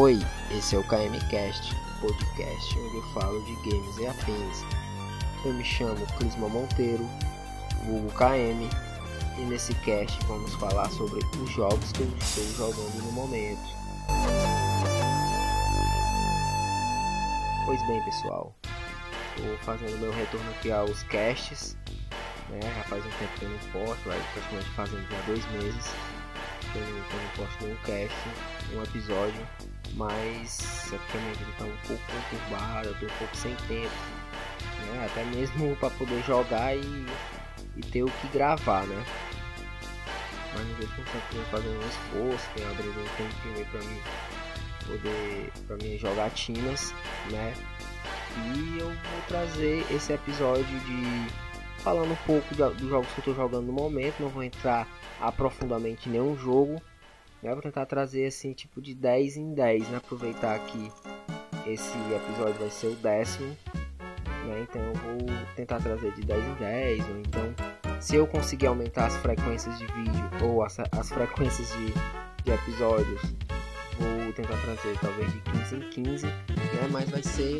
Oi, esse é o KMCast, podcast onde eu falo de games e afins. Eu me chamo Clisma Monteiro, vulgo KM, e nesse cast vamos falar sobre os jogos que eu estou jogando no momento. Pois bem, pessoal, estou fazendo meu retorno aqui aos casts, né? Já faz um tempo que eu não posto, praticamente fazendo já dois meses eu, que eu não posto nenhum cast, um episódio mas é porque a minha vida tá um pouco conturbada, eu tô um pouco sem tempo, né? Até mesmo para poder jogar e, e ter o que gravar, né? Mas que eu sempre fazendo um esforço, tenho abrindo um tempinho pra mim poder, pra minhas jogatinas, né? E eu vou trazer esse episódio de falando um pouco dos jogos que eu tô jogando no momento, não vou entrar aprofundamente nenhum jogo, né? Vou tentar trazer assim, tipo de 10 em 10, né? Aproveitar que esse episódio vai ser o décimo, né? Então eu vou tentar trazer de 10 em 10, ou então se eu conseguir aumentar as frequências de vídeo ou as, as frequências de, de episódios, vou tentar trazer talvez de 15 em 15, né? Mas vai ser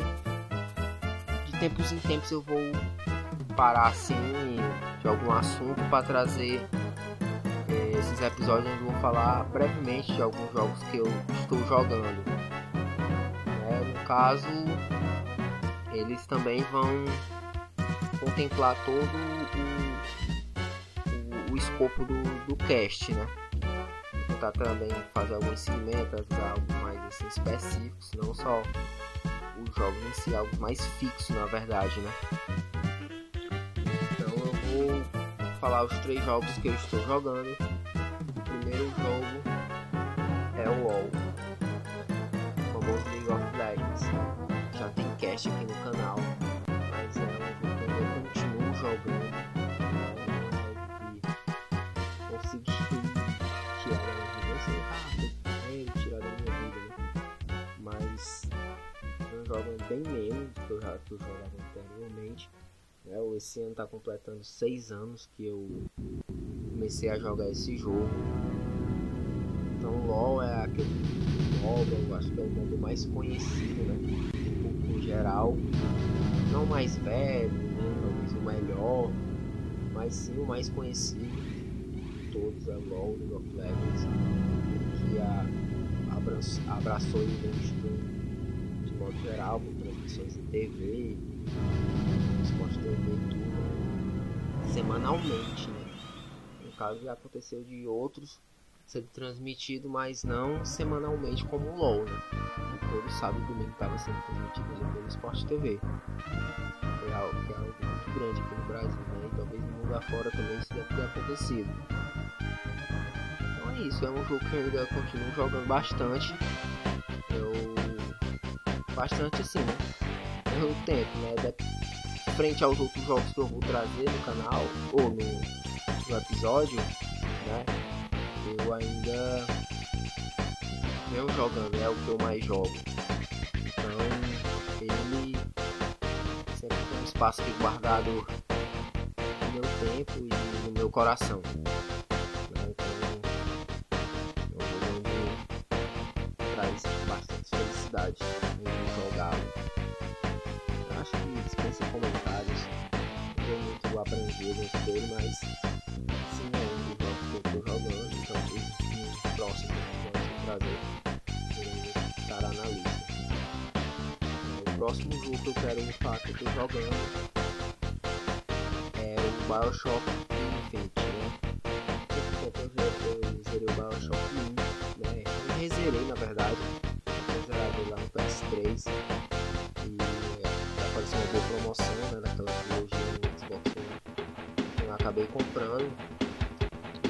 de tempos em tempos eu vou parar assim de algum assunto para trazer nesses episódios eu vou falar brevemente de alguns jogos que eu estou jogando. É, no caso, eles também vão contemplar todo o, o, o escopo do, do cast, né? Vou tentar também fazer alguns segmentos, algo mais assim, específicos, não só os jogos em si, algo mais fixo na verdade, né? Então eu vou falar os três jogos que eu estou jogando primeiro jogo é o WoW, o famoso League of Legends. Já tem cast aqui no canal, mas é um jogo que eu continuo jogando. É um jogo que consegui tirar minha vida. Eu sei, ah, ele tirar da minha vida, né? Mas eu jogo bem menos do que eu já eu jogava anteriormente. Né? Esse ano está completando seis anos que eu comecei a jogar esse jogo. Então LoL é aquele modo, eu acho que é o modo mais conhecido, né? Em geral, não mais velho, né? talvez o melhor, mas sim o mais conhecido de todos é LoL, League of Legends, que a, abraçou, abraçou o indústria de modo geral, com transmissões em TV, esporte TV e tudo, semanalmente, né? No caso já aconteceu de outros sendo transmitido, mas não semanalmente como o LOL, né? Todos sabem que o domingo estava sendo transmitido pelo Sport TV. É algo, que é algo muito grande aqui no Brasil, né? E talvez no mundo afora também isso deve ter acontecido. Então é isso, é um jogo que eu ainda continuo jogando bastante. Bastante assim, né? Eu tento, né? Frente aos outros jogos que eu vou trazer no canal ou no, no episódio, né? eu ainda mesmo jogando, é o que eu mais jogo. Então ele sempre tem um espaço aqui guardado no meu tempo e no meu coração. Né? Então é jogo traz bastante felicidade comentários. Não muito abrangir dele, mas sim é um jogos que eu estou jogando próximo que vamos trazer estará na lista. O próximo jogo que eu quero falar que eu jogando é o Bioshock Infinite, né? Eu, eu zerei o Bioshock 1, né? Eu rezerei na verdade, eu zerei lá no PS3 acabei comprando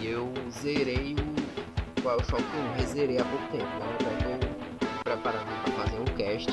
e eu zerei o Bioshock 1, rezerei há pouco tempo, né? Então tô preparando para fazer um cast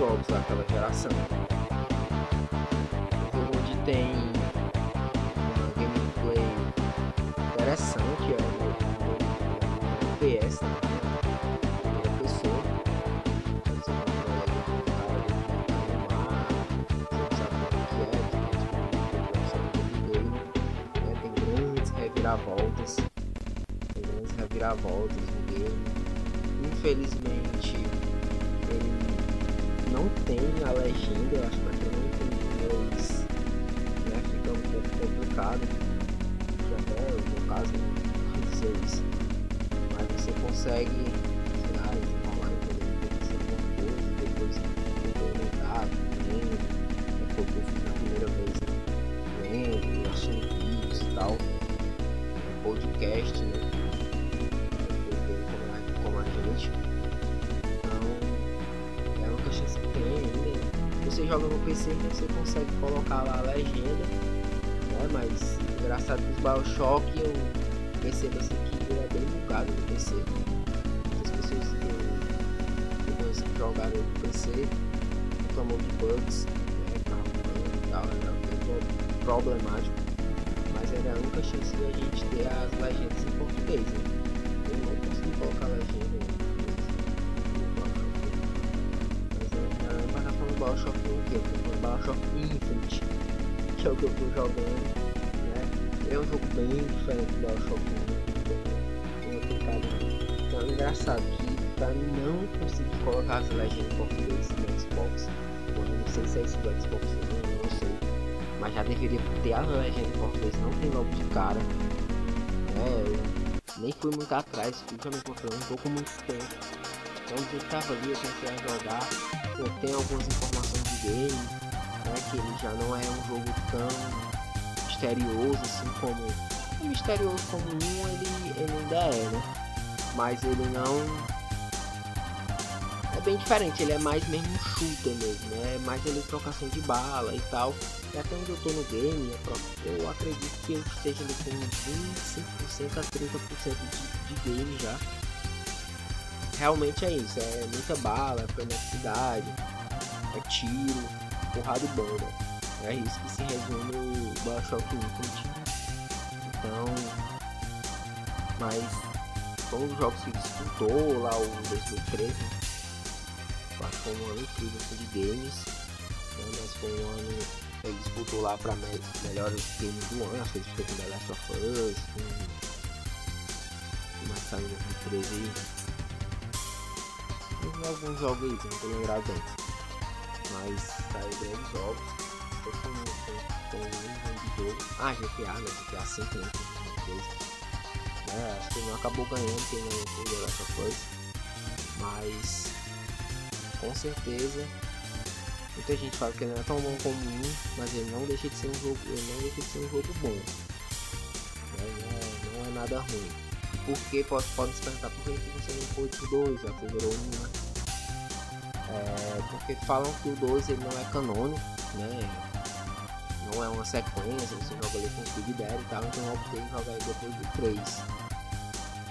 jogos daquela geração. Um onde tem uma gameplay interessante, é um PS, né? Primeira pessoa. Você o como que é, né? tem grandes reviravoltas. Tem grandes reviravoltas no game. Infelizmente a legenda, eu acho que quem não tem inglês né, fica um pouco complicado. Já até no caso não dizer isso. Mas você consegue, PC, você consegue colocar lá a legenda, né? Mas engraçado que os Bioshock eu percebo assim que ele é bem bugado no PC. As pessoas que jogaram no PC reclamam de bugs, né? E tal, era bem problemático. Mas era a única chance de a gente ter as legendas em português, né? Eu não consegui colocar a legenda Bioshock 1 o quê? Eu tô falando Bioshock Infinite, que é o que eu tô jogando, né? É um jogo bem diferente do Bioshock 1, tem outro cara. Então é engraçado que pra não conseguir colocar as legendas em português no Xbox, eu não sei se é isso do Xbox, eu não sei. Mas já deveria ter a legenda em português, não tem logo de cara. É, eu nem fui muito atrás, já me encontrando um pouco muito tempo. Então eu tava ali, eu comecei a jogar, pô, tem algumas informações de game, né, que ele já não é um jogo tão misterioso assim como. O misterioso como um ele, ele ainda é, né? Mas ele não. É bem diferente, ele é mais mesmo um shooter mesmo, né? É mais trocação de bala e tal. E até onde eu tô no game, eu acredito que eu esteja com 25% a 30% de, de game já. Realmente é isso, é muita bala, é freneticidade, é tiro, porrada e bomba. É isso que se resume o Bioshock Infinite. Então, mas foi um dos jogos que disputou lá o 2013. Acho que foi um ano incrível assim, de games. Né? Mas foi um ano ele disputou lá para me melhores games do ano. Ele ficou com The Last of Us. Com... Mas saiu em 2013 aí. Teve alguns jogos aí, não tô lembrado bem. Mas saiu grandes jogos. Foi com, um de jogo. Ah, GTA, né? GTA 5 né? É, acho que não acabou ganhando quem não Last of Us. Mas com certeza muita gente fala que ele não é tão bom como um, mas ele não deixa de ser um jogo, ele não deixa de ser um jogo bom. Né? Não, é, não é nada ruim. Por que pode, pode se perguntar por que você não foi pro 2, já que virou um, né? É, porque falam que o 2 ele não é canônico, né? Não é uma sequência, você joga ali com o Big Daddy e tal, então eu optei em jogar ele depois do 3.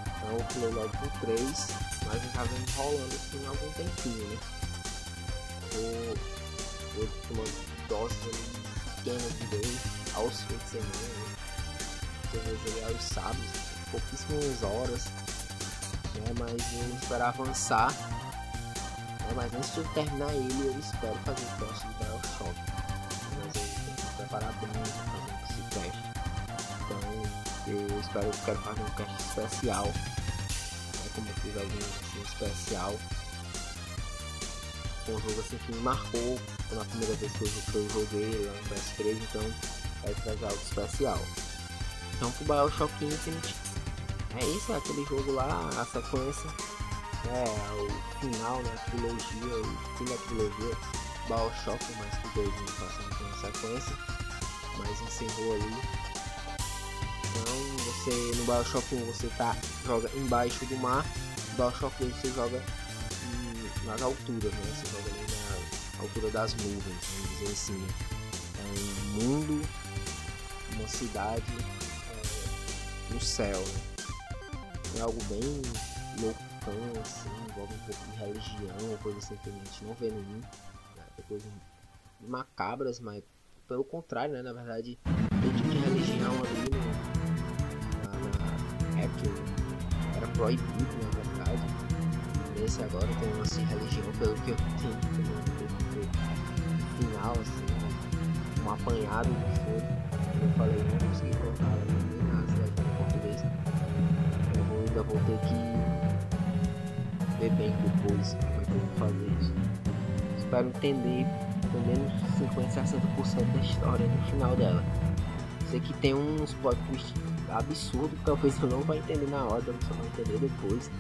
Então eu pulei logo pro 3, mas eu já venho enrolando assim algum tempinho, né? Eu, eu tomando doses ali pequenas de game aos fins de semana, né? Às vezes ali aos sábados, pouquíssimas horas, né? Mas eu espero avançar né? Mas antes de eu terminar ele, eu espero fazer o teste de Bioshock. Mas eu tenho que preparar bem para esse teste. Então eu espero, eu quero fazer um teste especial. Né? Como eu fiz algum especial. Um jogo assim que me marcou na primeira vez que eu, que eu joguei lá no PS3, então vai trazer algo especial. Então pro Bioshock Infinite é isso, é aquele jogo lá, a sequência é, o final, né, a trilogia, o fim da trilogia, Bioshock, mais que dois não passando com sequência, mas encerrou ali. Então você no Bioshock 1 você tá, joga embaixo do mar, no Bioshock 2 você joga em, nas alturas, né? Você joga ali na altura das nuvens, vamos dizer assim. Né? É um mundo, uma cidade é, no céu. Né? É algo bem loucão, assim, envolve um pouco de religião, coisa assim que a gente não vê 1. Né? Coisas macabras, mas pelo contrário, né? Na verdade, tem tipo de religião ali no, na, na Apple era proibido, na verdade. Nesse agora tem uma assim, religião, pelo que eu tenho no final, assim, um apanhado que foi. Eu falei, não consegui colocar nem nada, né, em português. Eu ainda vou ter que ver bem depois como é que eu vou fazer isso. Espero entender pelo menos 50, 60% da história no final dela. Sei que tem uns plot absurdos que talvez eu não vá entender na hora, eu só vou entender depois.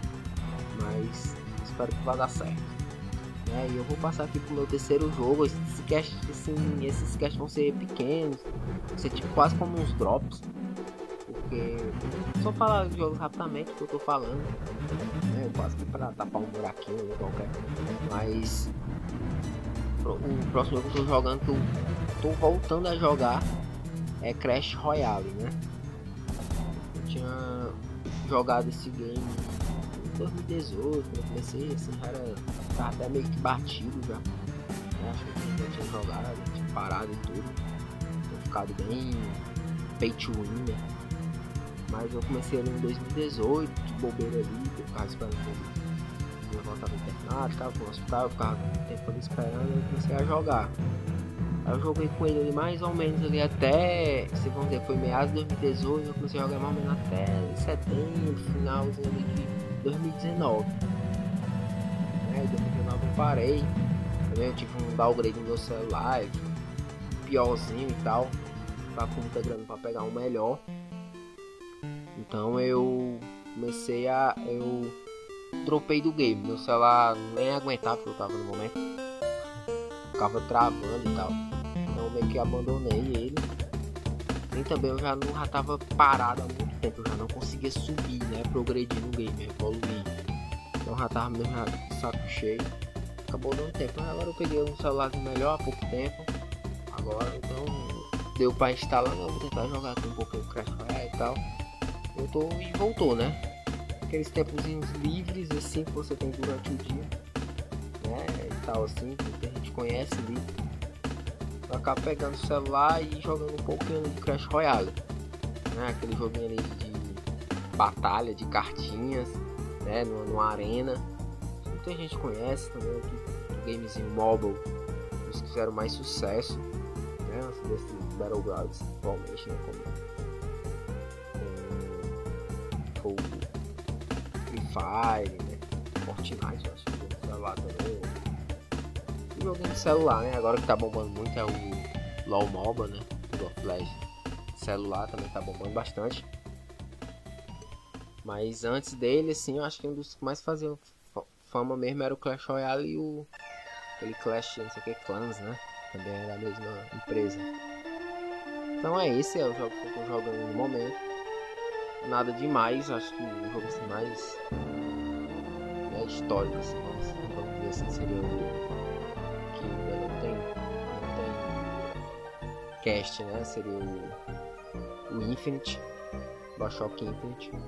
Mas espero que vá dar certo. É, e eu vou passar aqui pro meu terceiro jogo. Esses casts, assim, esses casts vão ser pequenos, vão ser tipo quase como uns drops. Porque só falar de jogos rapidamente que eu tô falando. Né, quase que pra tapar um buraquinho qualquer. Mas o próximo jogo que eu tô jogando, eu tô voltando a jogar, é Crash Royale, né? Eu tinha jogado esse game em 2018, quando eu comecei, assim, já era tava até meio que batido já. Né? Acho que eu tinha jogado, tinha parado e tudo. Tinha ficado bem pay to win, né? Mas eu comecei ali em 2018, de bobeira ali, eu ficava esperando eu voltava internado, ficava no hospital, eu ficava um tempo ali esperando e comecei a jogar. Aí eu joguei com ele ali mais ou menos ali até, se vamos dizer, foi meados de 2018, eu comecei a jogar mais ou menos até setembro, finalzinho ali de 2019. Aí em 2019 eu parei, também eu tive um downgrade no meu celular, piorzinho e tal, tava com muita grana pra pegar um melhor. Então eu comecei a. eu dropei do game. Meu celular nem aguentava porque eu tava no momento. Ficava travando e tal. Então meio que abandonei ele. E também eu já não já tava parado há muito tempo. Eu já não conseguia subir, né? Progredir no game, evoluir. Então já tava mesmo já saco cheio. Acabou dando tempo. Agora eu peguei um celular melhor há pouco tempo. Agora então deu pra instalar, não, vou tentar jogar aqui um pouquinho Crash Royale e tal. Tô e voltou, né? aqueles tempozinhos livres assim que você tem durante o dia, né? E tal assim, que a gente conhece ali. Eu pegando o celular e jogando um pouquinho de Crash Royale, né? Aquele joguinho ali de batalha, de cartinhas, né? Numa, numa arena. Muita gente conhece também aqui, um gamezinho mobile, os que fizeram mais sucesso, né? Desse Battlegrounds, atualmente, né? Como, Fire, né? Fortnite, eu acho que celular. E joguinho de celular, né? Agora que tá bombando muito é o LOL MOBA, né? O Flash. Celular também tá bombando bastante. Mas antes dele, assim, eu acho que um dos que mais faziam fama mesmo era o Clash Royale e o. Aquele Clash, não sei o que, Clans, né? Também era a mesma empresa. Então é esse, é o jogo que eu tô jogando no momento nada demais, acho que o jogo assim mais né, histórico, assim, vamos, vamos dizer assim, seria o que ainda não tem, não tem cast, né? Seria o, o Infinite, Bioshock Infinite, né?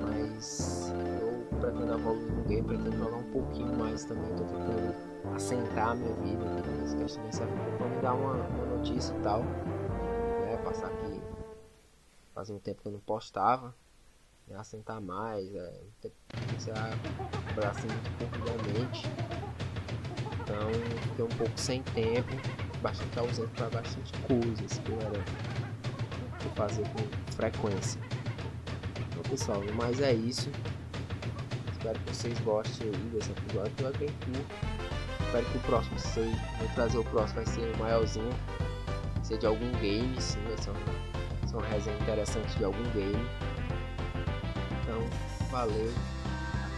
Mas eu pretendo evoluir no game, pretendo jogar um pouquinho mais também, tô tentando assentar a minha vida, né? esse cast também serve pra me dar uma, uma notícia e tal, né? Fazia um tempo que eu não postava. Né, assentar mais, é, comecei a assim muito pontualmente. Então fiquei um pouco sem tempo, bastante ausente para bastante coisas que eu era que fazer com frequência. Então pessoal, mas é isso. Espero que vocês gostem desse episódio. Eu bem curto. Espero que o próximo sei, vou trazer o próximo vai ser maiorzinho. Ser de algum game, sim, vai ser um uma resenha interessante de algum game. Então, valeu,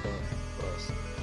até a próxima.